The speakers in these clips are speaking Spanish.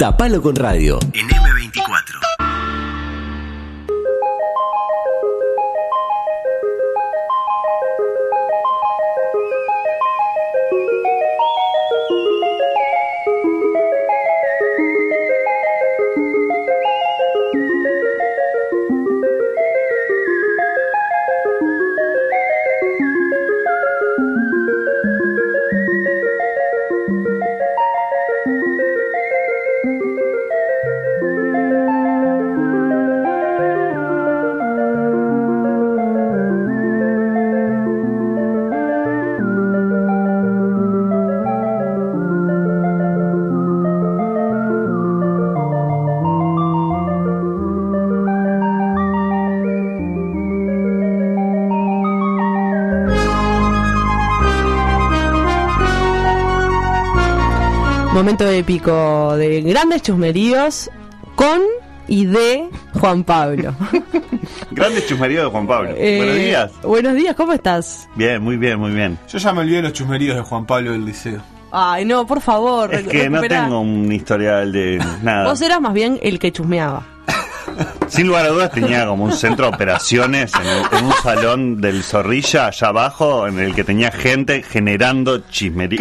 Tapalo con radio. En M24. Momento épico de grandes chusmeríos con y de Juan Pablo. Grandes chusmeríos de Juan Pablo. Eh, Buenos días. Buenos días, ¿cómo estás? Bien, muy bien, muy bien. Yo ya me olvidé de los chusmeríos de Juan Pablo del liceo. Ay, no, por favor. Es que no tengo un historial de nada. Vos eras más bien el que chusmeaba. Sin lugar a dudas tenía como un centro de operaciones en, en un salón del Zorrilla allá abajo en el que tenía gente generando el chusmerío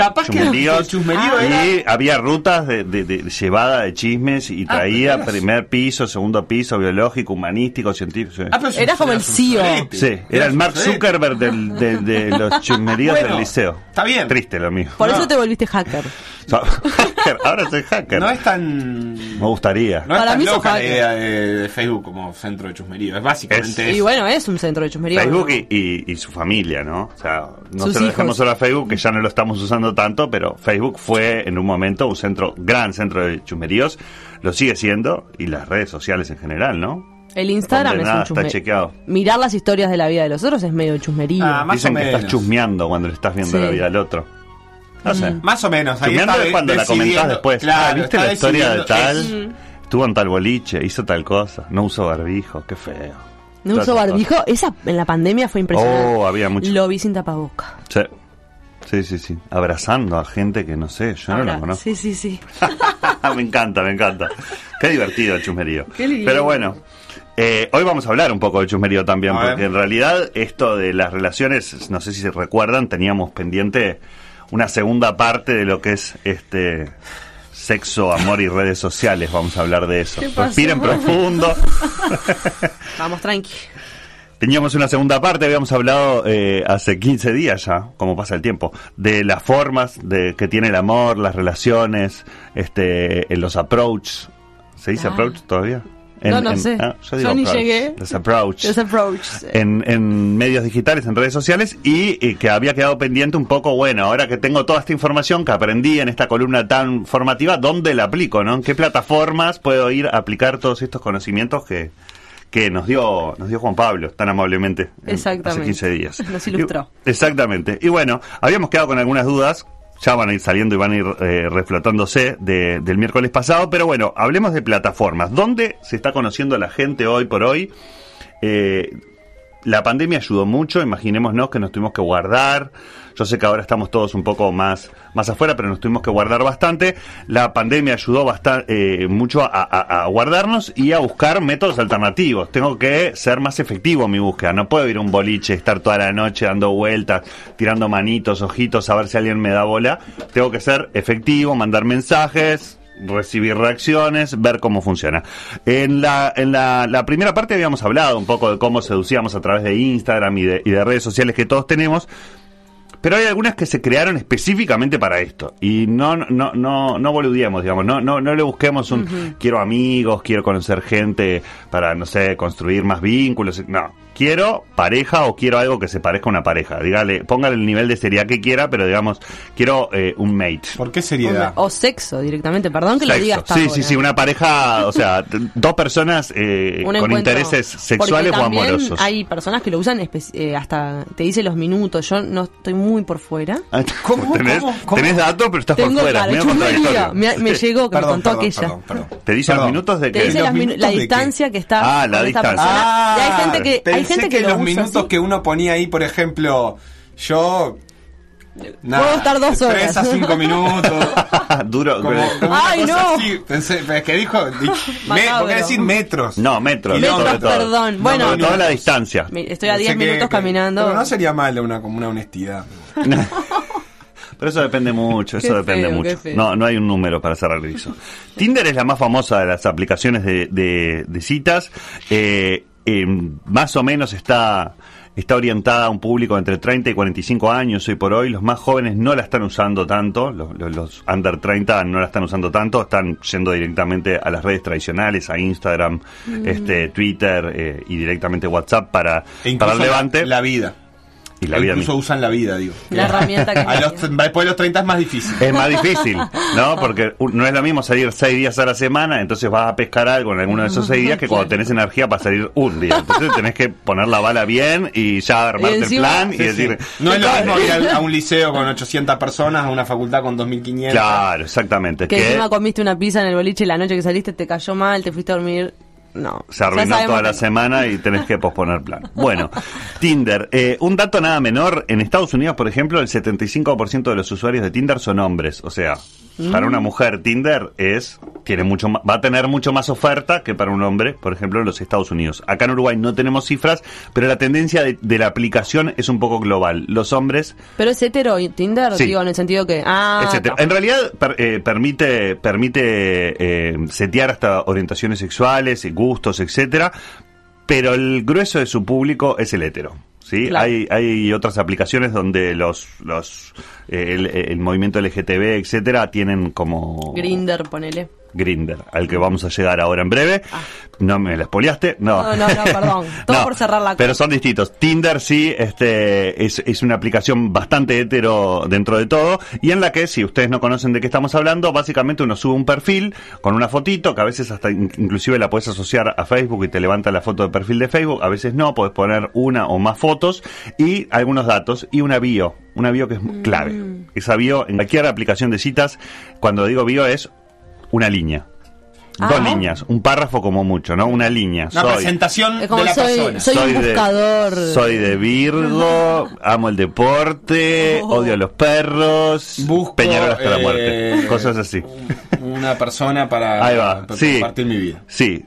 y había rutas de, de- de llevada de chismes y Ah, traía primer piso, segundo piso, biológico, humanístico, científico. sí. Ah, pero Era como el CEO. sorete. Sí, era el Mark. Zuckerberg del- de, de los chismeríos Bueno, del liceo. está bien. Triste lo mío. Por No. eso te volviste hacker. So- hacker, ahora soy hacker. No es tan. Me gustaría. No es Para tan mí loca la hacker. idea de, de Facebook como centro de chusmerío. Es básicamente Es- eso. Y bueno, es un centro de chusmerío. Facebook ¿no? y, y- y su familia, ¿no? O sea, no Sus se lo hijos. dejemos solo a Facebook, que ya no lo estamos usando tanto, pero Facebook fue en un momento un centro, gran centro de chusmeríos, lo sigue siendo, y las redes sociales en general, ¿no? El Instagram Donde es nada un está chequeado. Mirar las historias de la vida de los otros es medio chusmerío. Ah, más Dicen o que menos. estás chusmeando cuando le estás viendo Sí. la vida al otro. No sé. Más o menos. Ahí Chusmeando está es cuando la comentás después. Claro, ah, ¿viste la historia de tal? es- Estuvo en tal boliche, hizo tal cosa, no usó barbijo, qué feo. no esas barbijo. Esa en la pandemia fue impresionante. Oh, había mucho. Lo vi sin tapaboca. Sí. Sí, sí, sí. Abrazando a gente que no sé, yo no Ahora, la conozco. Sí, sí, sí. me encanta, me encanta. Qué divertido el chusmerío. Qué lindo. Pero bueno, eh, hoy vamos a hablar un poco del chusmerío también, A ver. porque en realidad esto de las relaciones, no sé si se recuerdan, teníamos pendiente una segunda parte de lo que es este sexo, amor y redes sociales. Vamos a hablar de eso. Respiren profundo. Vamos, tranqui. Teníamos una segunda parte, habíamos hablado eh, hace 15 días ya, como pasa el tiempo, de las formas de que tiene el amor, las relaciones, este, los approach. ¿Se dice Ah. approach todavía? No, no sé. ah, Yo digo ni approach, llegué. Los approach. Los approaches. En, en medios digitales, en redes sociales, y, y que había quedado pendiente un poco, bueno, ahora que tengo toda esta información que aprendí en esta columna tan formativa, ¿dónde la aplico? ¿no? ¿En qué plataformas puedo ir a aplicar todos estos conocimientos que, que nos dio nos dio Juan Pablo tan amablemente en- Exactamente. hace 15 días. Nos ilustró. Y- exactamente. Y bueno, habíamos quedado con algunas dudas, ya van a ir saliendo y van a ir eh, reflotándose de- del miércoles pasado, pero bueno, hablemos de plataformas. ¿Dónde se está conociendo la gente hoy por hoy? Eh, la pandemia ayudó mucho, imaginémonos que nos tuvimos que guardar. Yo sé que ahora estamos todos un poco más, más afuera, pero nos tuvimos que guardar bastante. La pandemia ayudó bastante, mucho a, a- a guardarnos y a buscar métodos alternativos. Tengo que ser más efectivo en mi búsqueda. No puedo ir a un boliche, estar toda la noche dando vueltas, tirando manitos, ojitos, a ver si alguien me da bola. Tengo que ser efectivo, mandar mensajes, recibir reacciones, ver cómo funciona. En la, en la, la primera parte habíamos hablado un poco de cómo seducíamos a través de Instagram y de, y de redes sociales que todos tenemos. Pero hay algunas que se crearon específicamente para esto. Y no, no, no, no boludeemos, digamos. No, no, no le busquemos un quiero amigos, quiero conocer gente para, no sé, construir más vínculos. No. Quiero pareja o quiero algo que se parezca a una pareja. Dígale, póngale el nivel de seriedad que quiera, pero digamos, quiero eh, un mate. ¿Por qué seriedad? O sexo directamente, perdón que lo Sexo. diga hasta Sí, ahora. sí, sí, una pareja, o sea, dos personas eh, con encuentro. intereses sexuales Porque o amorosos. Hay personas que lo usan eh, hasta te dice los minutos. Yo no estoy muy por fuera. Ah, ¿Cómo? ¿Tenés, ¿Cómo? ¿Cómo? tenés datos, pero estás por fuera. contradictorio. Me, me llegó que me Perdón, contó perdón, aquella. perdón, perdón. ¿Te dice los minutos de Te qué? dice ¿Los las minu- minutos la distancia que está Ah, la distancia. persona. Ah, y hay gente que, hay gente que, que lo los usa minutos así. que uno ponía ahí, por ejemplo, yo Puedo estar dos horas. Tres a cinco minutos. Duro. Como, como Ay, no. así. Pensé, es que dijo. di- me, Macabro. ¿Por qué decir metros? No, metros. Metros, perdón. No, Bueno. todo la distancia. Estoy a Pensé 10 que- minutos que- caminando. Pero no sería malo una, como una honestidad. Pero eso depende mucho, eso Qué depende feo, mucho. No, no hay un número para cerrar eso. Tinder es la más famosa de las aplicaciones de, de- de citas. Eh, eh, más o menos está, está orientada a un público entre 30 y 45 años hoy por hoy. Los más jóvenes no la están usando tanto, los, los- los under 30 no la están usando tanto, están yendo directamente a las redes tradicionales, a Instagram, Mm. este, Twitter eh, y directamente WhatsApp para, E para el la, levante. la vida. Y la vida incluso misma. usan la vida, digo. La herramienta que A los, tenía. después de los 30 es más difícil. Es más difícil, ¿no? Porque no es lo mismo salir seis días a la semana, entonces vas a pescar algo en alguno de esos seis días que cuando tenés energía para salir un día. Entonces tenés que poner la bala bien y ya armarte Y encima- el plan y decir... sí. No es lo mismo ir a, un liceo con 800 personas, a una facultad con 2500. Claro, exactamente. Que Que encima comiste una pizza en el boliche la noche que saliste, te cayó mal, te fuiste a dormir. No. se arruinó toda la que- semana y tenés que posponer plan. Bueno, Tinder. eh, un dato nada menor. En Estados Unidos, por ejemplo, el 75% de los usuarios de Tinder son hombres. O sea, para Mm. una mujer Tinder es tiene mucho va a tener mucho más oferta que para un hombre, por ejemplo, en los Estados Unidos. Acá en Uruguay no tenemos cifras, pero la tendencia de, de la aplicación es un poco global. Los hombres Pero es hetero Tinder, Sí. digo, en el sentido que. Ah. En realidad per- eh, permite permite eh, setear hasta orientaciones sexuales, y gustos, etcétera, pero el grueso de su público es el hetero. ¿sí? Claro. Hay, hay otras aplicaciones donde los, los el, el movimiento LGTB, etcétera, tienen como Grinder, ponele. Grinder, al que vamos a llegar ahora en breve. No me la espoliaste, no. No, no, no, perdón. Todo por cerrar la Pero son distintos. Tinder sí, este, es, es una aplicación bastante hetero dentro de todo, y en la que, si ustedes no conocen de qué estamos hablando, básicamente uno sube un perfil con una fotito, que a veces hasta in- inclusive la puedes asociar a Facebook y te levanta la foto de perfil de Facebook, a veces no, puedes poner una o más fotos y algunos datos y una bio, una bio que es clave. Esa bio en cualquier aplicación de citas, cuando digo bio es una línea. Dos Ah. líneas, un párrafo como mucho, ¿no? Una línea. Una Soy- presentación Es como de la soy- persona. soy- un de- buscador. soy de Virgo, amo el deporte, Oh. odio a los perros, Busco Peñarol hasta la eh, muerte. Cosas así. Una persona para, Ahí va. para Sí. compartir mi vida. Sí.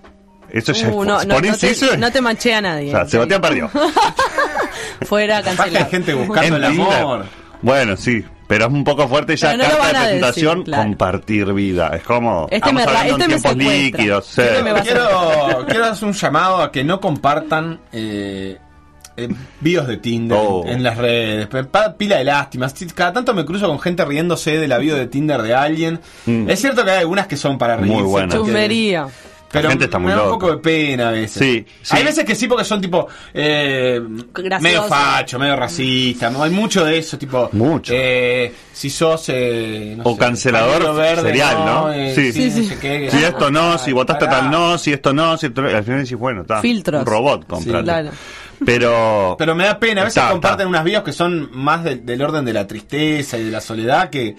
Eso ya Uh, es no, no, te, eso, no te machea nadie. o sea, Sebastián perdió. Fuera, que hay cancelado. gente buscando el amor. Bueno, sí, pero es un poco fuerte ya no carta de a decir, presentación, claro. compartir vida. Es como Este estamos me este en me tiempos líquidos. sí. Este me a Quiero, quiero hacer un llamado a que no compartan eh, eh, videos de Tinder Oh. en las redes. Pila de lástimas. Cada tanto me cruzo con gente riéndose de la bio de Tinder de alguien. Mm. Es cierto que hay algunas que son para Muy reírse. buenas. porque- Chusmería. Pero gente está muy me da un poco de pena a veces. Sí, sí. Hay veces que sí, porque son tipo eh, medio facho, medio racista. ¿no? Hay mucho de eso, tipo. Mucho. eh, si sos. Eh, no O sé, cancelador verde, serial, ¿no? Eh, Sí. Sí, sí. qué, Si esto no, si votaste Pará. tal no, si esto no, si esto al final decís, bueno, está. Filtros. Un robot, comprate. claro. Pero, Pero me da pena, a veces Está, comparten está. unas bios que son más del- del orden de la tristeza y de la soledad que.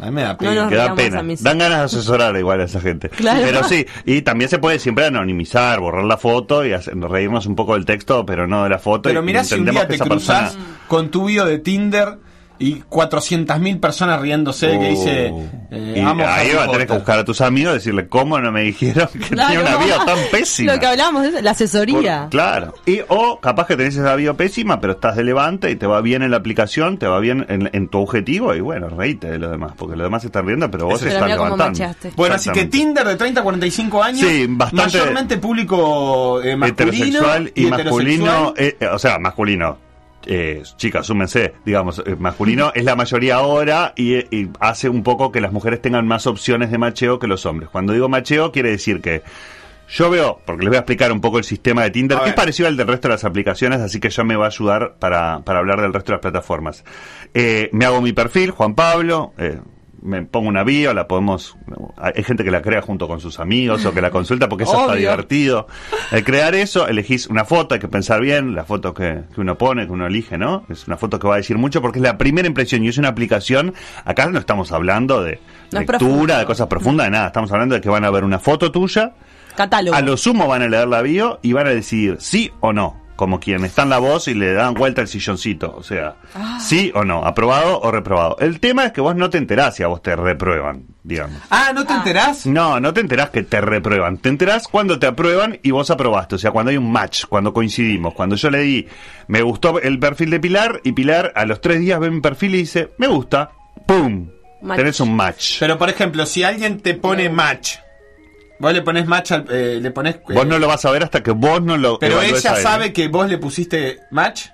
A mí me da pena. No que da pena. Dan ganas de asesorar igual a esa gente. Claro. Pero sí, y también se puede siempre anonimizar, borrar la foto y hacer- reírnos un poco del texto, pero no de la foto. Pero y mirá si un entendemos día que te esa cruzás persona- con tu bio de Tinder y 400.000 personas riéndose que dice eh, y amo ahí va a tener que buscar a tus amigos y decirle cómo no me dijeron que Claro. tenía una bio tan pésima. Lo que hablamos es la asesoría. Por- claro. Y o capaz que tenés esa bio pésima, pero estás de levante y te va bien en la aplicación, te va bien en, en tu objetivo y bueno, reíte de los demás, porque los demás se están riendo, pero vos Pero estás levantando. Bueno, así que. Tinder de 30 a 45 años, Sí, bastante- mayormente público eh, masculino heterosexual y, masculino, heterosexual. eh, eh, o sea, masculino. Eh, chicas, súmense, digamos, eh, masculino es la mayoría ahora y, y hace un poco que las mujeres tengan más opciones de macheo que los hombres. Cuando digo macheo, quiere decir que yo veo, porque les voy a explicar un poco el sistema de Tinder, que es parecido al del resto de las aplicaciones, así que ya me va a ayudar para, para hablar del resto de las plataformas. Eh, me hago mi perfil, Juan Pablo, eh, me pongo una bio, la podemos... Hay gente que la crea junto con sus amigos o que la consulta porque eso está divertido. Al crear eso, elegís una foto, hay que pensar bien, la foto que, que uno pone, que uno elige, ¿no? Es una foto que va a decir mucho porque es la primera impresión y es una aplicación. Acá no estamos hablando de No lectura, profundo. de cosas profundas, de nada. Estamos hablando de que van a ver una foto tuya, Catálogo. a lo sumo van a leer la bio y van a decidir sí o no. Como quien está en la voz y le dan vuelta el silloncito. O sea, Ah. sí o no, aprobado o reprobado. El tema es que vos no te enterás si a vos te reprueban, digamos. Ah, ¿no te enterás? No, no te enterás que te reprueban. Te enterás cuando te aprueban y vos aprobaste. O sea, cuando hay un match, cuando coincidimos. Cuando yo le di, me gustó el perfil de Pilar y Pilar a los tres días ve mi perfil y dice, me gusta. ¡Pum! Match. Tenés un match. Pero por ejemplo, si alguien te pone match, vos le pones match, al- eh, le pones... eh, Vos no lo vas a ver hasta que vos no lo Pero ella a él. sabe que vos le pusiste match.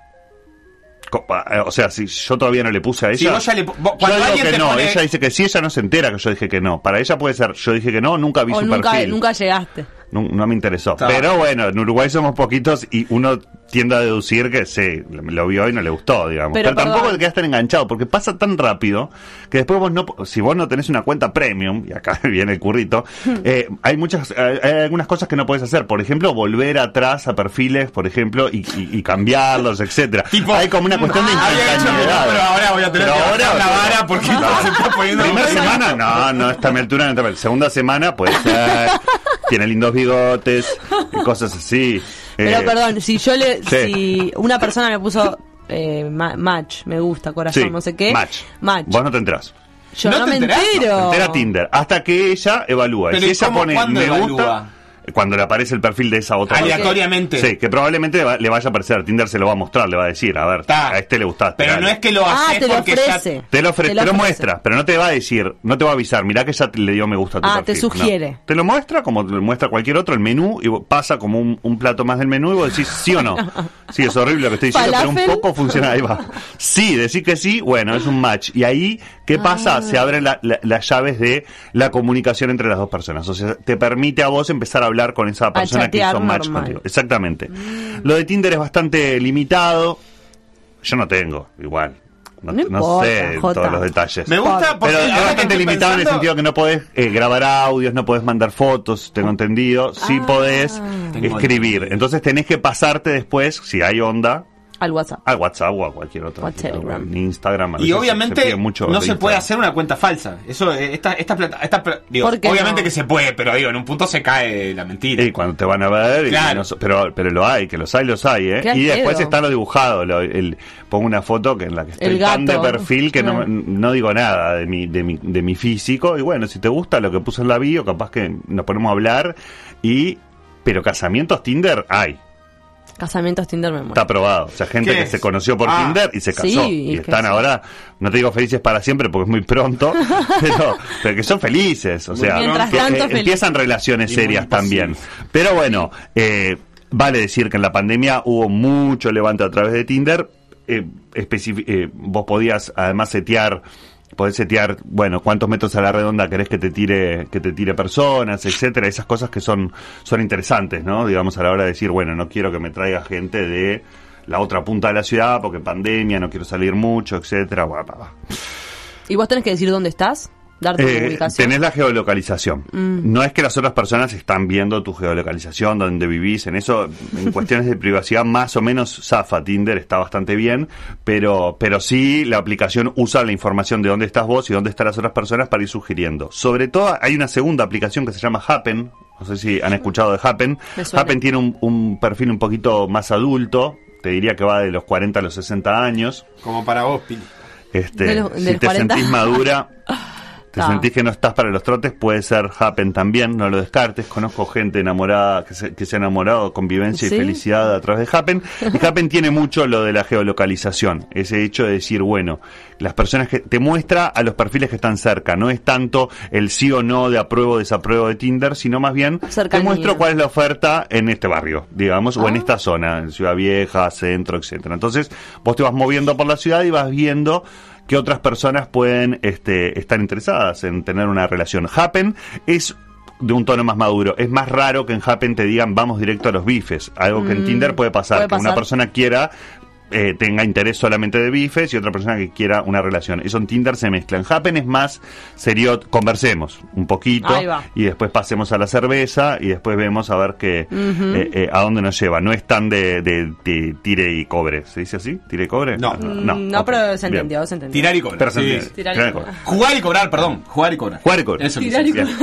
Eh, O sea, si yo todavía no le puse a ella. Si vos ya le vos- yo cuando digo alguien que te no, pone- ella dice que sí, ella no se entera que yo dije que no. Para ella puede ser, yo dije que no, nunca vi O su nunca, perfil. nunca llegaste. No, no me interesó. Está. Pero bueno, en Uruguay somos poquitos y uno tiende a deducir que sí, lo vio y no le gustó, digamos. Pero Pero, tampoco te quedas tan enganchado, porque pasa tan rápido que después vos no, si vos no tenés una cuenta premium, y acá viene el currito, eh, hay muchas, hay, algunas cosas que no puedes hacer. Por ejemplo, volver atrás a perfiles, por ejemplo, y, y- y cambiarlos, etcétera. Tipo, hay como una cuestión de ah, instantaneidad. pero ahora voy a tener Pero que ahora- la vara porque se está poniendo... Primera semana, no, no está a mi altura. No está a mi- Segunda semana, puede ser. Tiene lindos bigotes y cosas así. Pero Eh, perdón, si yo le. sí. Si una persona me puso eh, ma- match, me gusta, corazón, sí, no sé qué. Match. Match. Vos no te enterás. Yo ¿No no, te me enterás? entero. Te entera Tinder. Hasta que ella evalúa. Pero si ¿y ella pone me evalúa? gusta. Cuando le aparece el perfil de esa otra persona. Aleatoriamente. Sí, que probablemente le va- le vaya a aparecer. Tinder se lo va a mostrar, le va a decir, a ver, Ta. a este le gustaste. Pero dale. no es que lo Ah, haces te lo porque ya- ofrece. Te lo, ofre- Te te lo ofrece. muestra, pero no te va a decir, no te va a avisar, mirá que ya te- le dio me gusta a tu Ah, perfil. te sugiere. No. Te lo muestra como te lo muestra cualquier otro, el menú, y vos- pasa como un, un plato más del menú y vos decís sí o no. Sí, es horrible lo que estoy diciendo, pero un poco funciona, ahí va. Sí, decir que sí, bueno, es un match. Y ahí, ¿qué pasa? Ah. Se abren la- la- las llaves de la comunicación entre las dos personas. O sea, te permite a vos empezar a hablar con esa persona que hizo match normal. contigo. Exactamente. Lo de Tinder es bastante limitado. Yo no tengo, igual. No, No no importa, sé Jota. todos los detalles. Me gusta porque Pero es bastante limitado en el sentido que no podés eh, grabar audios, no podés mandar fotos, tengo entendido. Sí Ah. podés Tengo escribir. Entonces tenés que pasarte después, si hay onda, Al WhatsApp. al WhatsApp o a cualquier otro. Telegram. Instagram. Y se- obviamente mucho no se puede hacer una cuenta falsa. Eso, eh, esta, esta plata, esta, digo, ¿Por qué obviamente no? que se puede, pero digo, en un punto se cae la mentira. Y cuando te van a ver, y Claro. no pero, pero lo hay, que los hay, los hay, ¿eh? Qué Y después está lo dibujado, lo- el, pongo una foto que en la que estoy tan de perfil que no, no digo nada de mi, de, mi, de mi físico, y bueno, si te gusta lo que puse en la bio, capaz que nos ponemos a hablar, y pero casamientos Tinder hay, Casamientos Tinder me muero. está aprobado, o sea, gente ¿Qué que es? se conoció por Ah, Tinder y se casó, sí, y están ahora, no te digo felices para siempre porque es muy pronto, pero, pero que son felices, o sea, Mientras que, tanto, felices. empiezan relaciones Y serias también. Pero bueno, eh, vale decir que en la pandemia hubo mucho levante a través de Tinder. Eh, eh, vos podías además setear, podés setear, bueno, cuántos metros a la redonda querés que te tire, que te tire personas, etcétera, esas cosas que son, son interesantes, ¿no? Digamos a la hora de decir, bueno, no quiero que me traiga gente de la otra punta de la ciudad porque pandemia, no quiero salir mucho, etcétera. Bla. ¿Y vos tenés que decir dónde estás? Dar tu Eh, ubicación. tenés la geolocalización. No es que las otras personas están viendo tu geolocalización, donde vivís, en eso, en cuestiones de privacidad, más o menos zafa Tinder, está bastante bien, pero, pero sí la aplicación usa la información de dónde estás vos y dónde están las otras personas para ir sugiriendo. Sobre todo hay una segunda aplicación que se llama Happen, no sé si han escuchado de Happen. Happen tiene un, un perfil un poquito más adulto, te diría que va de los 40 a los 60 años. Como para vos, Pili. Este, De los- de si te 40. sentís madura, te Ah. sentís que no estás para los trotes, puede ser Happen también, no lo descartes. Conozco gente enamorada que se, que se ha enamorado, convivencia ¿Sí? y felicidad a través de Happen. Y Happen tiene mucho lo de la geolocalización, ese hecho de decir, bueno, las personas que te muestra a los perfiles que están cerca, no es tanto el sí o no de apruebo o desapruebo de Tinder, sino más bien te muestro cuál es la oferta en este barrio, digamos, o en Ah. esta zona, en Ciudad Vieja, Centro, etcétera. Entonces, vos te vas moviendo por la ciudad y vas viendo que otras personas pueden este, estar interesadas en tener una relación. Happen es de un tono más maduro. Es más raro que en Happen te digan vamos directo a los bifes. Algo que en Mm, Tinder puede pasar. puede que una persona quiera eh, tenga interés solamente de bifes y otra persona que quiera una relación. Eso en Tinder se mezcla. En Happen es más serio, conversemos un poquito y después pasemos a la cerveza y después vemos a ver qué, eh, eh, a dónde nos lleva. No es tan de, de- de tire y cobre. ¿Se dice así? ¿Tire y cobre? No. Mm, no, ok, pero se entendió, se entendió. Tirar y cobrar. Pero se Sí. Tirar y Tirar y cobrar. cobrar. Jugar y cobrar, perdón. Jugar y cobrar. Jugar y cobrar. Eso Tirar y decir.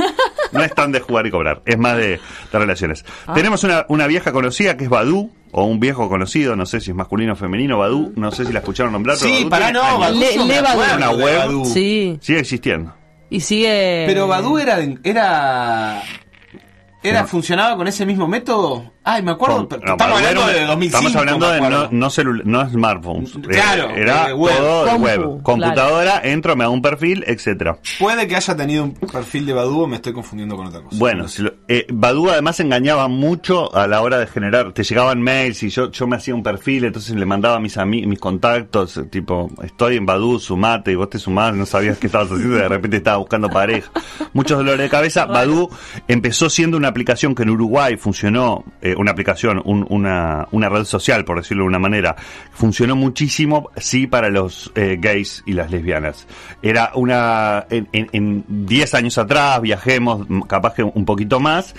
No es tan de jugar y cobrar, es más de, de relaciones. Ah. Tenemos una, una vieja conocida que es Badu, o un viejo conocido, no sé si es masculino o femenino, Badu, no sé si la escucharon nombrar. pero Sí, tiene no. Badoo Le- Una web. Sí. Sigue existiendo. Y sigue. Pero Badu era, era, era, funcionaba con ese mismo método. Ay, me acuerdo, Con- pero no, estamos Badoo hablando de un- 2005. Estamos hablando de no, no, no smartphones. Eh, Claro, Era web. todo de Compu, web. Computadora, entro, me hago un perfil, etcétera. Puede que haya tenido un perfil de Badu o me estoy confundiendo con otra cosa. Bueno, si lo- eh, Badoo además engañaba mucho a la hora de generar, te llegaban mails y yo, yo me hacía un perfil, entonces le mandaba a mis mis contactos, eh, tipo, estoy en Badoo, sumate, y vos te sumás, no sabías qué estabas haciendo, y de repente estaba buscando pareja. Muchos dolores de cabeza. Badoo empezó siendo una aplicación que en Uruguay funcionó, eh, una aplicación, un- una, una red social, por decirlo de una manera, funcionó muchísimo, sí, para los eh, gays y las lesbianas. Era una, en, en, en 10 años atrás, viajemos, capaz que un poquito más,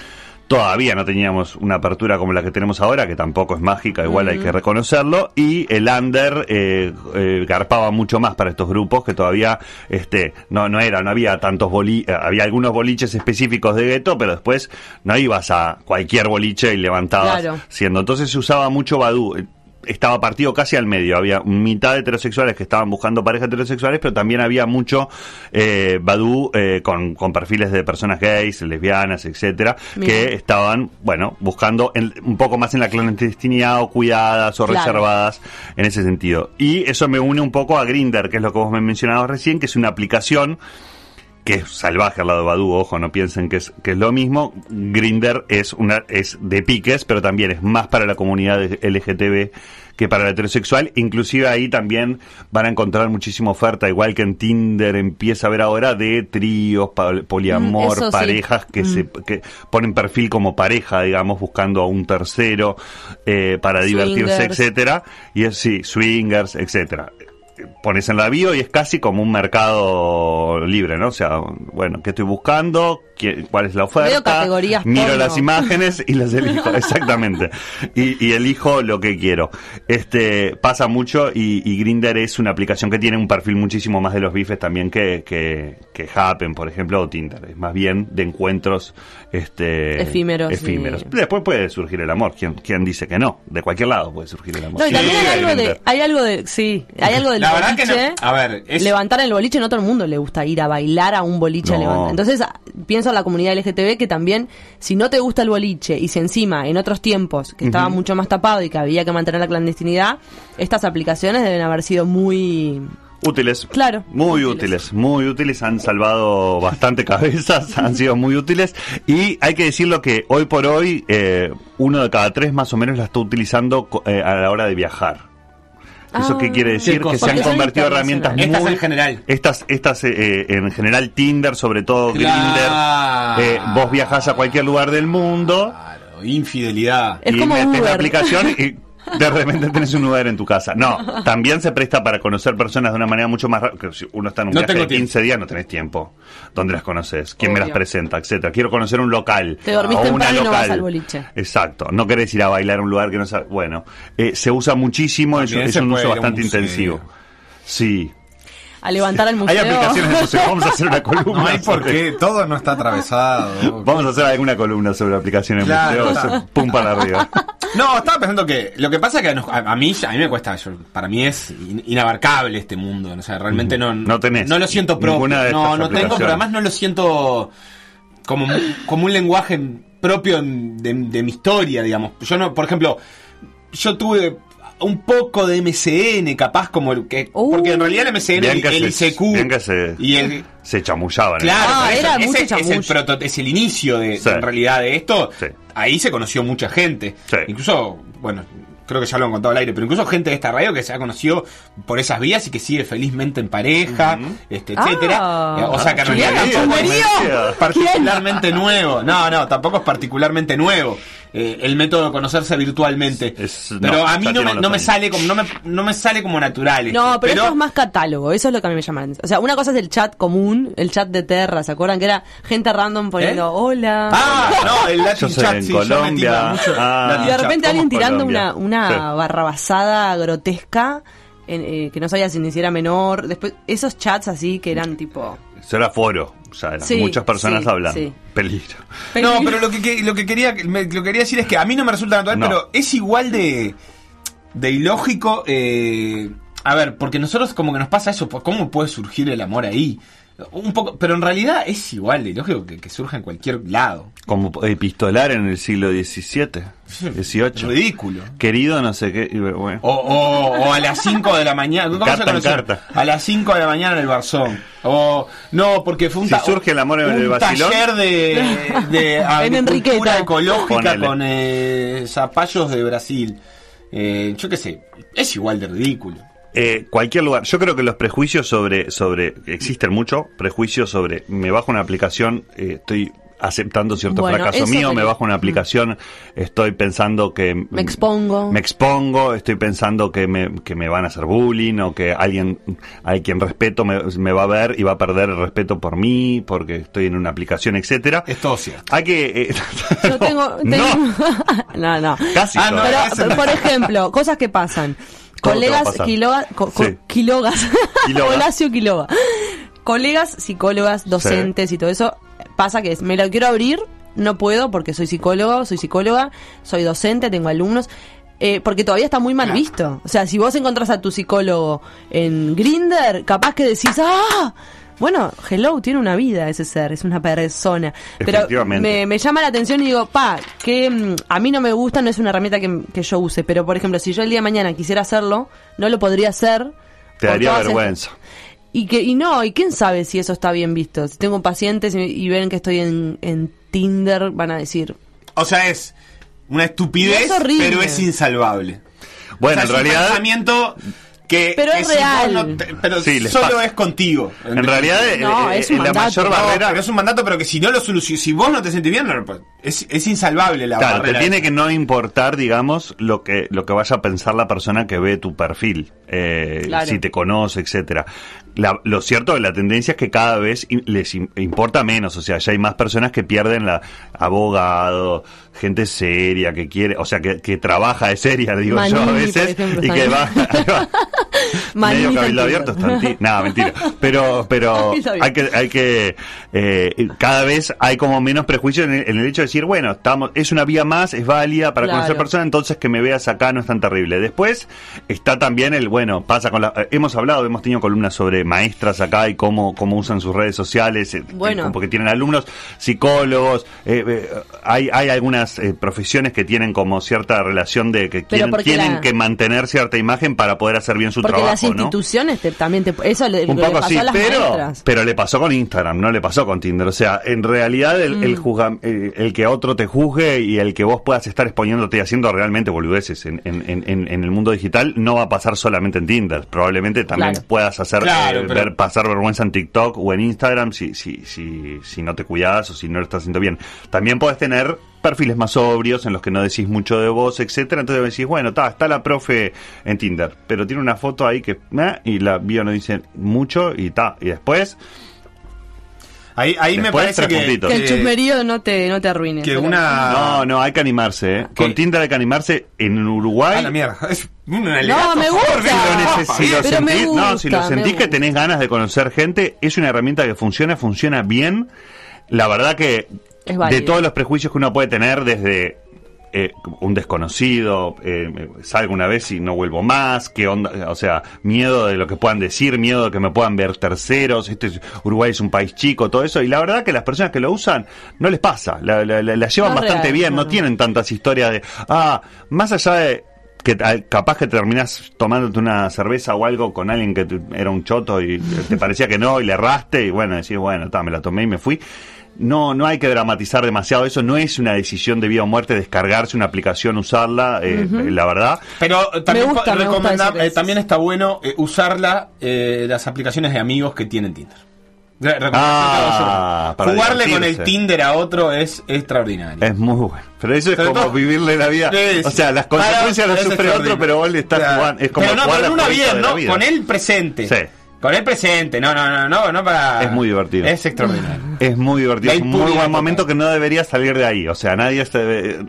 Todavía no teníamos una apertura como la que tenemos ahora, que tampoco es mágica, igual hay que reconocerlo. Y el under eh, eh, garpaba mucho más para estos grupos que todavía este no no era, no había tantos boli eh, había algunos boliches específicos de gueto, pero después no ibas a cualquier boliche y levantabas Claro. siendo. Entonces se usaba mucho Badu. Estaba partido casi al medio, había mitad de heterosexuales que estaban buscando parejas heterosexuales, pero también había mucho eh, Badu eh, con, con perfiles de personas gays, lesbianas, etcétera, Mira. que estaban, bueno, buscando en- un poco más en la clandestinidad o cuidadas o Claro. reservadas en ese sentido. Y eso me une un poco a Grinder, que es lo que vos me mencionabas recién, que es una aplicación que es salvaje al lado de Badu, ojo, no piensen que es, que es lo mismo. Grinder es una, es de piques, pero también es más para la comunidad LGTB que para la heterosexual. Inclusive ahí también van a encontrar muchísima oferta, igual que en Tinder empieza a ver ahora de tríos, Mm, poliamor, sí. parejas que se que ponen perfil como pareja, digamos, buscando a un tercero eh, para divertirse, etcétera. Y es sí, swingers, etcétera pones en la bio y es casi como un mercado libre, ¿no? O sea, bueno, ¿qué estoy buscando? ¿Qué- ¿Cuál es la oferta? Veo categorías Miro porno. las imágenes y las elijo, exactamente. Y, y elijo lo que quiero. Este pasa mucho y, y Grinder es una aplicación que tiene un perfil muchísimo más de los bifes también que, que, que Happen, por ejemplo, o Tinder. Es más bien de encuentros este, Efímeros y- efímeros. Después puede surgir el amor. ¿Quién, ¿Quién dice que no? De cualquier lado puede surgir el amor. No, y Sí, también hay algo de, hay algo de, sí, hay algo del La verdad que boliche. no- a ver, es- levantar el boliche, no todo el mundo le gusta ir a bailar a un boliche a No. levantar. Entonces, pienso en la comunidad LGTB que también, si no te gusta el boliche y si encima en otros tiempos que estaba mucho más tapado y que había que mantener la clandestinidad, estas aplicaciones deben haber sido muy Útiles. Claro, Muy útiles. útiles. muy útiles. Han salvado bastante cabezas, han sido muy útiles. Y hay que decirlo que hoy por hoy, eh, uno de cada tres más o menos la está utilizando eh, a la hora de viajar. ¿Eso Ah. qué quiere decir? ¿Qué que se han convertido en herramientas muy... Estas en general. Estas, estas eh, eh, en general Tinder, sobre todo Claro. Grinder. Eh, vos viajás a cualquier lugar del mundo Claro, infidelidad. Es y como metes la aplicación y de repente tenés un Uber en tu casa. No, también se presta para conocer personas de una manera mucho más rápida. Si uno está en un No viaje de tiempo. 15 días, no tenés tiempo. ¿Dónde las conoces? ¿Quién me las Obvio. presenta? Etcétera. Quiero conocer un local. Te dormís o una y no local. vas al boliche. Exacto. No querés ir a bailar a un lugar que no sabes. Bueno, eh, se usa muchísimo, es, También es se un uso un bastante museo. intensivo. Sí. A levantar el Hay museo. aplicaciones de museo. Vamos a hacer una columna. No hay por qué, todo no está atravesado. Vamos a hacer alguna columna sobre aplicaciones de Claro, museo. claro. Pum para arriba. No, estaba pensando que lo que pasa es que a, a mí a mí me cuesta, yo- para mí es in- inabarcable este mundo, o sea, realmente no No tenés no lo siento propio. No, estas no tengo, pero además no lo siento como como un lenguaje propio de, de mi historia, digamos. Yo no, por ejemplo, yo tuve un poco de MCN, capaz como el que Uh. porque en realidad el MCN, Bien que el se- ICQ bien que se- y el Se chamullaban. ¿eh? Claro, Ah, era ese mucho es, el proto- es el inicio de, Sí. en realidad de esto. Sí. Ahí se conoció mucha gente. Sí. Incluso, bueno, creo que ya lo han contado al aire, pero incluso gente de esta radio que se ha conocido por esas vías y que sigue felizmente en pareja, este, Ah. etcétera. Eh, o sea que en Ah, realidad ¿quién? tampoco ¿Quién? es particularmente nuevo. No, no, tampoco es particularmente nuevo. Eh, el método de conocerse virtualmente. Es- pero no, a mí no me, no me sale como no me, no me sale como natural. No, pero, esto es más catálogo, eso es lo que a mí me llama la atención. O sea, una cosa es el chat común, el chat de Terra, ¿se acuerdan? Que era gente random poniendo ¿Eh? hola. Ah, no, el Latin Yo soy chat, en sí, yo Colombia. mucho Ah. Y de chat. repente ¿cómo alguien tirando Colombia? una, una Sí. barrabasada grotesca en- eh, que no sabía si ni si era menor. Después, esos chats así que eran tipo. Eso era foro. O sea, eran Sí, muchas personas sí, hablando. sí. Peligro. No, pero lo que, lo que quería me- lo que quería decir es que a mí no me resulta natural, No. pero es igual de de ilógico. eh, a ver, porque nosotros como que nos pasa eso, pues, ¿cómo puede surgir el amor ahí? Un poco, pero en realidad es igual de ilógico que, que surja en cualquier lado. Como epistolar en el siglo XVII, XVIII. Ridículo. Querido, no sé qué. bueno. O, o- o a las 5 de la mañana. ¿Cómo Carta en carta. A las 5 de la mañana en el Barzón. O no, porque fue un, Si surge el amor en el vacilón. taller de, de En agricultura Enriqueta. ecológica Ponele. con eh, zapallos de Brasil. Eh, yo qué sé, es igual de ridículo. Eh, cualquier lugar. Yo creo que los prejuicios sobre, sobre, existen mucho, prejuicios sobre, me bajo una aplicación, eh, estoy aceptando cierto Bueno, fracaso mío, me bajo una aplicación, estoy pensando que... Me expongo. Me expongo, estoy pensando que me, que me van a hacer bullying o que alguien, a quien respeto me, me va a ver y va a perder el respeto por mí porque estoy en una aplicación, etcétera. Es todo cierto. Hay que... eh, Yo no, tengo- no, no. casi Ah. Pero, no. por ejemplo, cosas que pasan. Colegas pasar. quilogas, co- co- Sí. quilogas, Quiloga. Horacio Quiloga. Colegas, psicólogas, docentes y todo eso, pasa que es, me lo quiero abrir, no puedo porque soy psicólogo, soy psicóloga, soy docente, tengo alumnos, eh, porque todavía está muy mal visto. O sea, si vos encontrás a tu psicólogo en Grinder, capaz que decís, ¡ah! Bueno, hello, tiene una vida ese ser, es una persona. Pero me, me llama la atención y digo, pa, que mm, a mí no me gusta, no es una herramienta que, que yo use, pero por ejemplo, si yo el día de mañana quisiera hacerlo, no lo podría hacer. Te daría vergüenza. Y que y no, y quién sabe si eso está bien visto. Si tengo pacientes y, y ven que estoy en, en Tinder, van a decir, O sea, es una estupidez, es horrible. pero es insalvable. Bueno, O sea, en es un realidad... pensamiento que Pero es si vos real. no te- pero Sí, les solo pasa. es contigo. En realidad, No, eh, es eh, un la mandato. mayor No, barrera... pero es un mandato, pero que si no lo solucionas, si vos no te sentís bien, no, es, es insalvable la Claro, te barrera tiene esa. que no importar, digamos, lo que lo que vaya a pensar la persona que ve tu perfil, eh, Claro. si te conoce, etcétera. La- lo cierto de la tendencia es que cada vez les im- importa menos, o sea, ya hay más personas que pierden la abogado, gente seria que quiere, o sea, que, que trabaja de seria, digo yo a veces, ejemplo, y que va, va- medio cabildo abierto. Nada, mentira. Pero, pero hay que, hay que, eh, cada vez hay como menos prejuicio en el, en el hecho de decir, bueno, estamos, es una vía más, es válida para Claro. conocer personas, entonces que me veas acá no es tan terrible. Después está también el, bueno, pasa con la, eh, hemos hablado, hemos tenido columnas sobre maestras acá y cómo, cómo usan sus redes sociales, eh, Bueno. eh, porque tienen alumnos, psicólogos, eh, eh, hay, hay algunas profesiones que tienen como cierta relación de que porque tienen la- que mantener cierta imagen para poder hacer bien su porque trabajo, las ¿no? instituciones te- también te, eso le, Un le poco pasó a las pero, maestras. pero le pasó con Instagram, no le pasó con Tinder. O sea, en realidad el, Mm. el, juzga- el que otro te juzgue y el que vos puedas estar exponiéndote y haciendo realmente boludeces en, en, en, en- en el mundo digital no va a pasar solamente en Tinder. Probablemente también Claro. puedas hacer Claro, eh, pero- ver pasar vergüenza en TikTok o en Instagram si, si, si, si no te cuidas o si no lo estás haciendo bien. También puedes tener perfiles más sobrios en los que no decís mucho de vos, etcétera. Entonces decís, bueno, ta, está la profe en Tinder, pero tiene una foto ahí que eh, y la bio no dice mucho y ta, y después Ahí, ahí me parece que, el chusmerío no te, no te arruine. que Pero- una... no, no, hay que animarse, ¿eh? Con. Tinder hay que animarse en Uruguay. Ah, la mierda. Es un No, me a gusta. Si lo, si sentís, no, si lo sentís que tenés ganas de conocer gente, es una herramienta que funciona, funciona bien. La verdad que de todos los prejuicios que uno puede tener desde eh, un desconocido, eh, salgo una vez y no vuelvo más, qué onda, o sea, miedo de lo que puedan decir, miedo de que me puedan ver terceros, este es- Uruguay es un país chico, todo eso, y la verdad que las personas que lo usan no les pasa, la, la- la- la llevan No bastante real, bien, no no. tienen tantas historias de, ah, más allá de que capaz que terminás tomándote una cerveza o algo con alguien que te- era un choto y te parecía que no y le erraste y bueno, decís, bueno, ta, me la tomé y me fui. No, no hay que dramatizar demasiado eso, no es una decisión de vida o muerte descargarse una aplicación, usarla, eh, la verdad. Pero también, Me gusta, co- me gusta recomendar- eh, también está bueno eh, usarla eh, las aplicaciones de amigos que tienen Tinder. Ah, para Jugarle con el. Tinder a otro es extraordinario. Es muy bueno. Pero eso es como todo- vivirle la vida. Sí, O sea, las consecuencias las es sufre otro, pero vos le estás Claro. jugando. Es como pero no, jugar pero una bien, ¿no? vida. Con el presente. Sí. Con el presente, no, no, no, no, no para. Es muy divertido. Es extraordinario. Es muy divertido, es un muy buen momento que no debería salir de ahí. O sea, nadie se debe-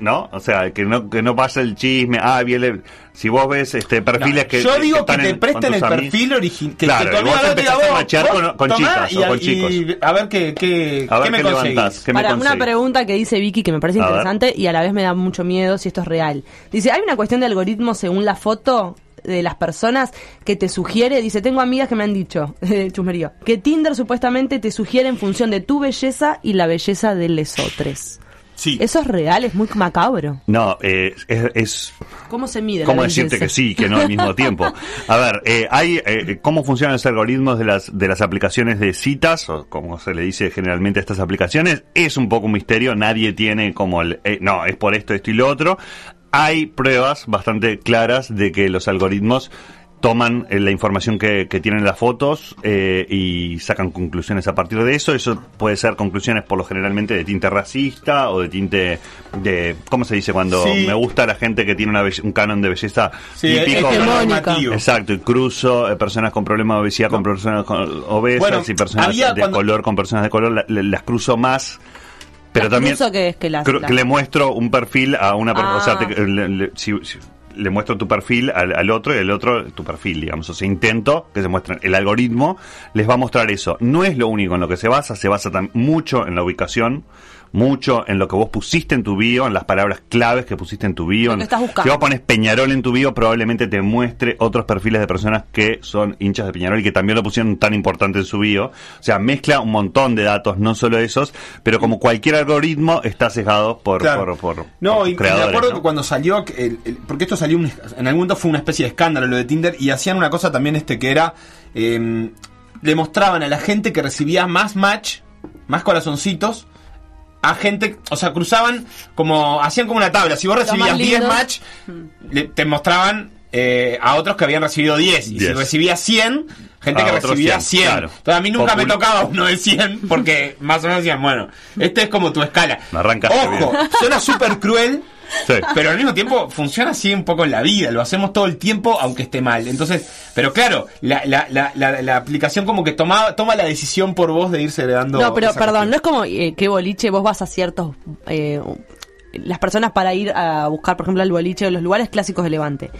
¿no? O sea, que no, que no pasa el chisme, ah, bien, le- si vos ves este perfiles No, que yo digo que, te en- presten el amigos- perfil original. Que, Claro, que tu te a vos, machear vos, con- chicas y, o con y- chicos. a ver qué, qué, A ver qué me qué conseguís. levantás, qué me Para una pregunta que dice Vicky que me parece A ver. interesante y a la vez me da mucho miedo si esto es real. Dice, hay una cuestión de algoritmo según la foto de las personas que te sugiere, dice, tengo amigas que me han dicho, chusmerío, que Tinder supuestamente te sugiere en función de tu belleza y la belleza de lesotres. Sí. Eso es real, es muy macabro. No, eh, es, es ¿Cómo se mide? la ¿Cómo belleza? decirte que sí, que no al mismo tiempo? A ver, eh, hay eh, cómo funcionan los algoritmos de las de las aplicaciones de citas o como se le dice generalmente a estas aplicaciones es un poco un misterio. Nadie tiene como el eh, no es por esto, esto y lo otro. Hay pruebas bastante claras de que los algoritmos toman eh, la información que, que tienen las fotos eh, y sacan conclusiones a partir de eso. Eso puede ser conclusiones por lo generalmente de tinte racista o de tinte de, ¿cómo se dice? Cuando Sí. me gusta la gente que tiene una un canon de belleza Sí, típico. Exacto, y cruzo eh, personas con problemas de obesidad con personas con- obesas Bueno, y personas había de cuando- color con personas de color, la- la- las cruzo más. Pero ¿Las también es? Que las- que le muestro un perfil a una persona, o sea, Ah. te- le, le- si- si- le muestro tu perfil al, al otro y el otro tu perfil, digamos. O sea, intento que se muestren. El algoritmo les va a mostrar eso. No es lo único en lo que se basa, se basa mucho en la ubicación, mucho en lo que vos pusiste en tu bio, en las palabras claves que pusiste en tu bio. Estás buscando. Si vos pones Peñarol en tu bio, probablemente te muestre otros perfiles de personas que son hinchas de Peñarol y que también lo pusieron tan importante en su bio. O sea, mezcla un montón de datos, no solo esos, pero como cualquier algoritmo está sesgado por, Claro. por, por- no, por y, me acuerdo ¿no? que cuando salió, el- porque esto salió, un- en algún momento fue una especie de escándalo lo de Tinder, y hacían una cosa también este que era, eh, le mostraban a la gente que recibía más match, más corazoncitos, a gente, o sea, cruzaban como, hacían como una tabla, si vos recibías más 10 lindos. match, le- te mostraban eh, a otros que habían recibido 10, y si 10. recibías 100, gente A que recibía 100, 100. claro. Entonces a mí nunca me Popul- tocaba uno de 100, porque más o menos decían, bueno, este es como tu escala. Me arrancaste Ojo, bien. suena súper cruel, Sí. pero al mismo tiempo funciona así un poco en la vida, lo hacemos todo el tiempo aunque esté mal. Entonces, pero claro, la, la, la, la, la aplicación como que toma, toma la decisión por vos de irse heredando. No, pero perdón, cuestión. no es como eh, que boliche vos vas a ciertos... eh, las personas para ir a buscar, por ejemplo, al boliche o los lugares clásicos de Levante.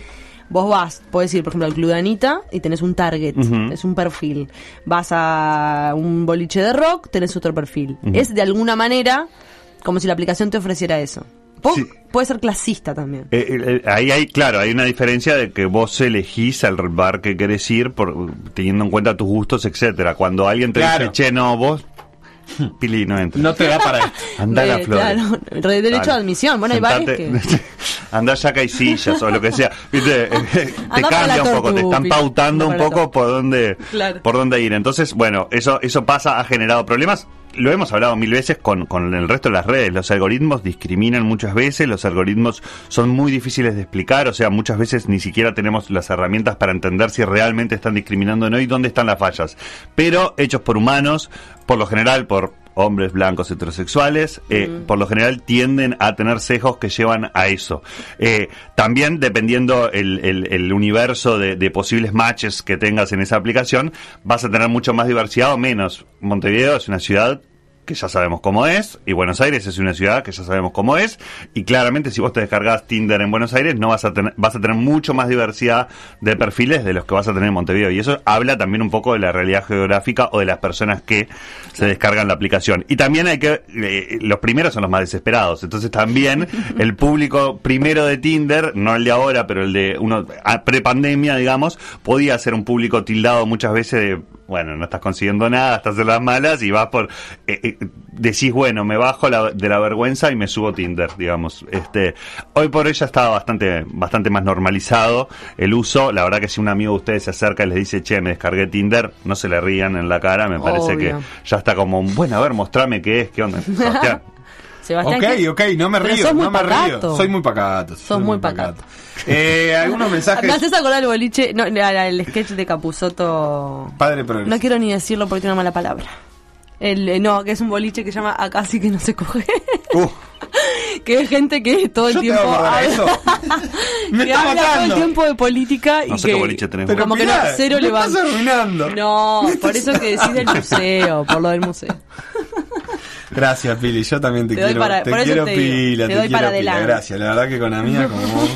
Vos vas, podés ir, por ejemplo, al Club de Anita y tenés un target, es un perfil. Vas a un boliche de rock, tenés otro perfil. Es de alguna manera como si la aplicación te ofreciera eso. Po- Sí. Puede ser clasista también. Eh, eh, eh, ahí hay, claro, hay una diferencia de que vos elegís al bar que querés ir por, teniendo en cuenta tus gustos, etcétera. Cuando alguien te Claro. dice, che, no, vos, Pili, no entra. No te da para esto. Andá a la flor. claro, re- derecho de admisión. Bueno, hay bares que... Andá ya que hay sillas o lo que sea. ¿Viste? te la cambia un poco, te están pautando un poco por dónde, Claro. por dónde ir. Entonces, bueno, eso, eso pasa, ha generado problemas. Lo hemos hablado mil veces con, con el resto de las redes. Los algoritmos discriminan muchas veces, los algoritmos son muy difíciles de explicar, o sea, muchas veces ni siquiera tenemos las herramientas para entender si realmente están discriminando o no y dónde están las fallas. Pero hechos por humanos, por lo general por hombres blancos heterosexuales, eh, por lo general tienden a tener sesgos que llevan a eso. Eh, también dependiendo el, el- el universo de, de posibles matches que tengas en esa aplicación, vas a tener mucho más diversidad o menos. Montevideo es una ciudad que ya sabemos cómo es, y Buenos Aires es una ciudad que ya sabemos cómo es, y claramente si vos te descargas Tinder en Buenos Aires, no vas a tener, vas a tener mucho más diversidad de perfiles de los que vas a tener en Montevideo, y eso habla también un poco de la realidad geográfica o de las personas que se descargan la aplicación. Y también hay que, eh, los primeros son los más desesperados, entonces también el público primero de Tinder, no el de ahora, pero el de uno, a- pre-pandemia, digamos, podía ser un público tildado muchas veces de bueno, no estás consiguiendo nada, estás en las malas y vas por, eh, eh, decís, bueno, me bajo la- de la vergüenza y me subo Tinder, digamos. Este, hoy por hoy ya está bastante, bastante más normalizado el uso. La verdad que si un amigo de ustedes se acerca y les dice, che, me descargué Tinder, no se le rían en la cara, me parece Obvio. que ya está como, bueno, a ver, mostrame qué es, qué onda. Sebastián. Ok, ¿qué- ok, no me río, sos no me pacato. río. Soy muy pacato. soy muy pacato. Eh, algunos Me mensajes. haces acordar el boliche, no, el sketch de Capuzoto. Padre progreso. No quiero ni decirlo porque tiene una mala palabra. El, eh, no, que es un boliche que se llama Acá sí que no se coge. Uh, que es gente que todo el yo tiempo habla, eso. Me que está habla todo el tiempo de política y No sé que qué boliche tenés. Pero como que no, mirá, cero me estás levanta. arruinando. No, por eso que decís del museo, por lo del museo. Gracias, Pili. Yo también te, Te quiero, para- te quiero te pila, te te, doy quiero para pila. adelante. Gracias, la verdad que con amiga como vos.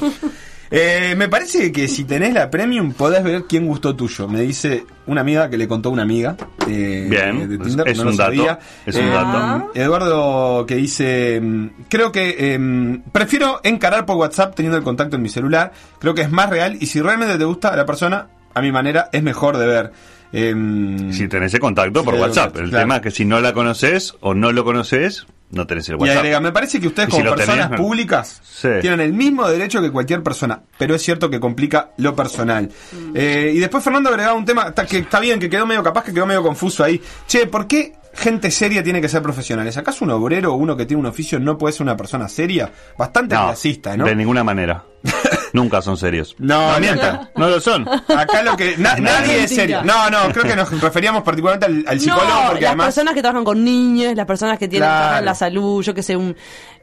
Eh, me parece que si tenés la premium podés ver quién gustó tuyo. Me dice una amiga que le contó una amiga. eh, Bien, de Tinder, es no lo un dato, sabía. es un Eh, dato. Eduardo que dice, mm, creo que em, prefiero encarar por WhatsApp teniendo el contacto en mi celular. Creo que es más real y si realmente te gusta a la persona, a mi manera, es mejor de ver. Em, Si tenés el contacto por WhatsApp. El claro. tema es que si no la conoces o no lo conoces, no tenés el Y WhatsApp. agrega, me parece que ustedes Y si como tenés, personas públicas Sí. tienen el mismo derecho que cualquier persona, pero es cierto que complica lo personal. Eh, y después Fernando agregaba un tema que está bien, que quedó medio capaz, que quedó medio confuso ahí. Che, ¿por qué gente seria tiene que ser profesionales? ¿Acaso un obrero o uno que tiene un oficio no puede ser una persona seria? Bastante No, clasista, ¿no? de ninguna manera. Nunca son serios. No, no, mientan, no lo son. Acá lo que... na- nadie es serio. No, no, creo que nos referíamos particularmente al, al psicólogo no, porque las además... personas que trabajan con niños, las personas que tienen Claro. la salud, yo que sé, un...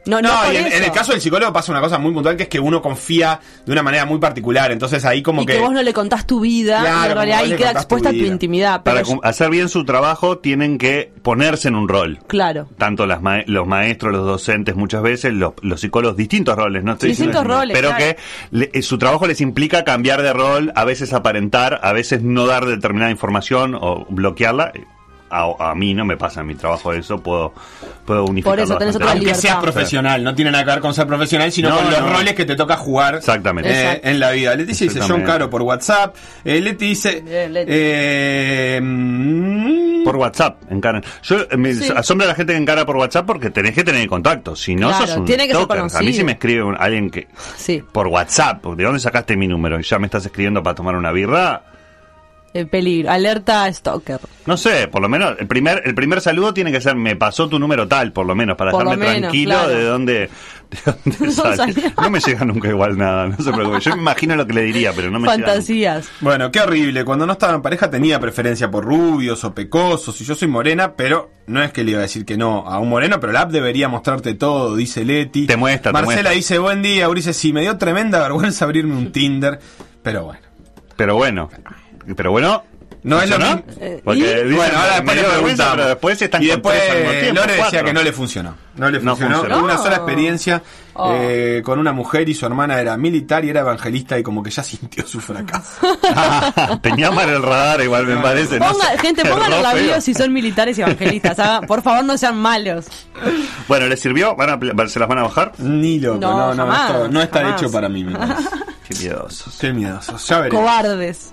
No, no, No, y en, el caso del psicólogo pasa una cosa muy puntual que es que uno confía de una manera muy particular. Entonces ahí como y que. que, vos no le contás tu vida, Claro, y en como realidad vos ahí queda tu expuesta tu, vida. intimidad. Para hacer bien su trabajo tienen que ponerse en un rol. claro. Tanto las ma- los maestros, los docentes, muchas veces, los, los psicólogos, distintos roles, ¿no? Estoy Distintos diciendo- roles, Pero claro. que le- eh, su trabajo les implica cambiar de rol, a veces aparentar, a veces no dar determinada información o bloquearla. A, a mí no me pasa en mi trabajo eso, puedo, puedo unificar. Por eso tenés otra Aunque libertad. seas profesional, no tiene nada que ver con ser profesional, sino No, con los no. roles que te toca jugar Exactamente. eh, en la vida. Leticia dice John. Caro por WhatsApp. Eh, Leti dice. Bien, Leti. eh, mm, Por WhatsApp, encaran. Yo eh, me Sí. asombra la gente que encara por WhatsApp porque tenés que tener contacto. Si no, Claro, sos un tiene que ser. A mí si me escribe un- alguien que Sí, por WhatsApp, ¿de dónde sacaste mi número? Y ya me estás escribiendo para tomar una birra. El peligro. Alerta stalker. No sé, por lo menos el primer el primer saludo tiene que ser me pasó tu número tal, por lo menos para Por lo dejarme menos, tranquilo claro. de dónde, de dónde No sale. No me llega nunca igual nada, no se preocupe. Yo me imagino lo que le diría, pero no me llega. Fantasías. Bueno, qué horrible. Cuando no estaba en pareja tenía preferencia por rubios o pecosos. Y yo soy morena, pero no es que le iba a decir que no a un moreno, pero la app debería mostrarte todo, dice Leti. Te muestra, te Marcela muestra. dice, buen día. Ulises, sí, me dio tremenda vergüenza abrirme un Tinder. Pero bueno. Pero bueno, pero bueno. No es lo mismo. Eh, Porque bueno, ahora después le preguntamos. pero después están y después tiempo, Lore decía cuatro. que no le funcionó. No le No funcionó. Una No. sola experiencia Oh. eh, con una mujer y su hermana era militar y era evangelista y como que ya sintió su fracaso. Tenía mal el radar, igual me parece. no Ponga- sé. gente, pongan en Erró la bio si son militares y evangelistas. haga- por favor, no sean malos. Bueno, ¿les sirvió? ¿Van a, pl- ¿Se las van a bajar? Ni loco, No, no, no, jamás, esto no está jamás. hecho para mí. me. Qué miedosos. Qué miedosos. Ya veremos. Cobardes.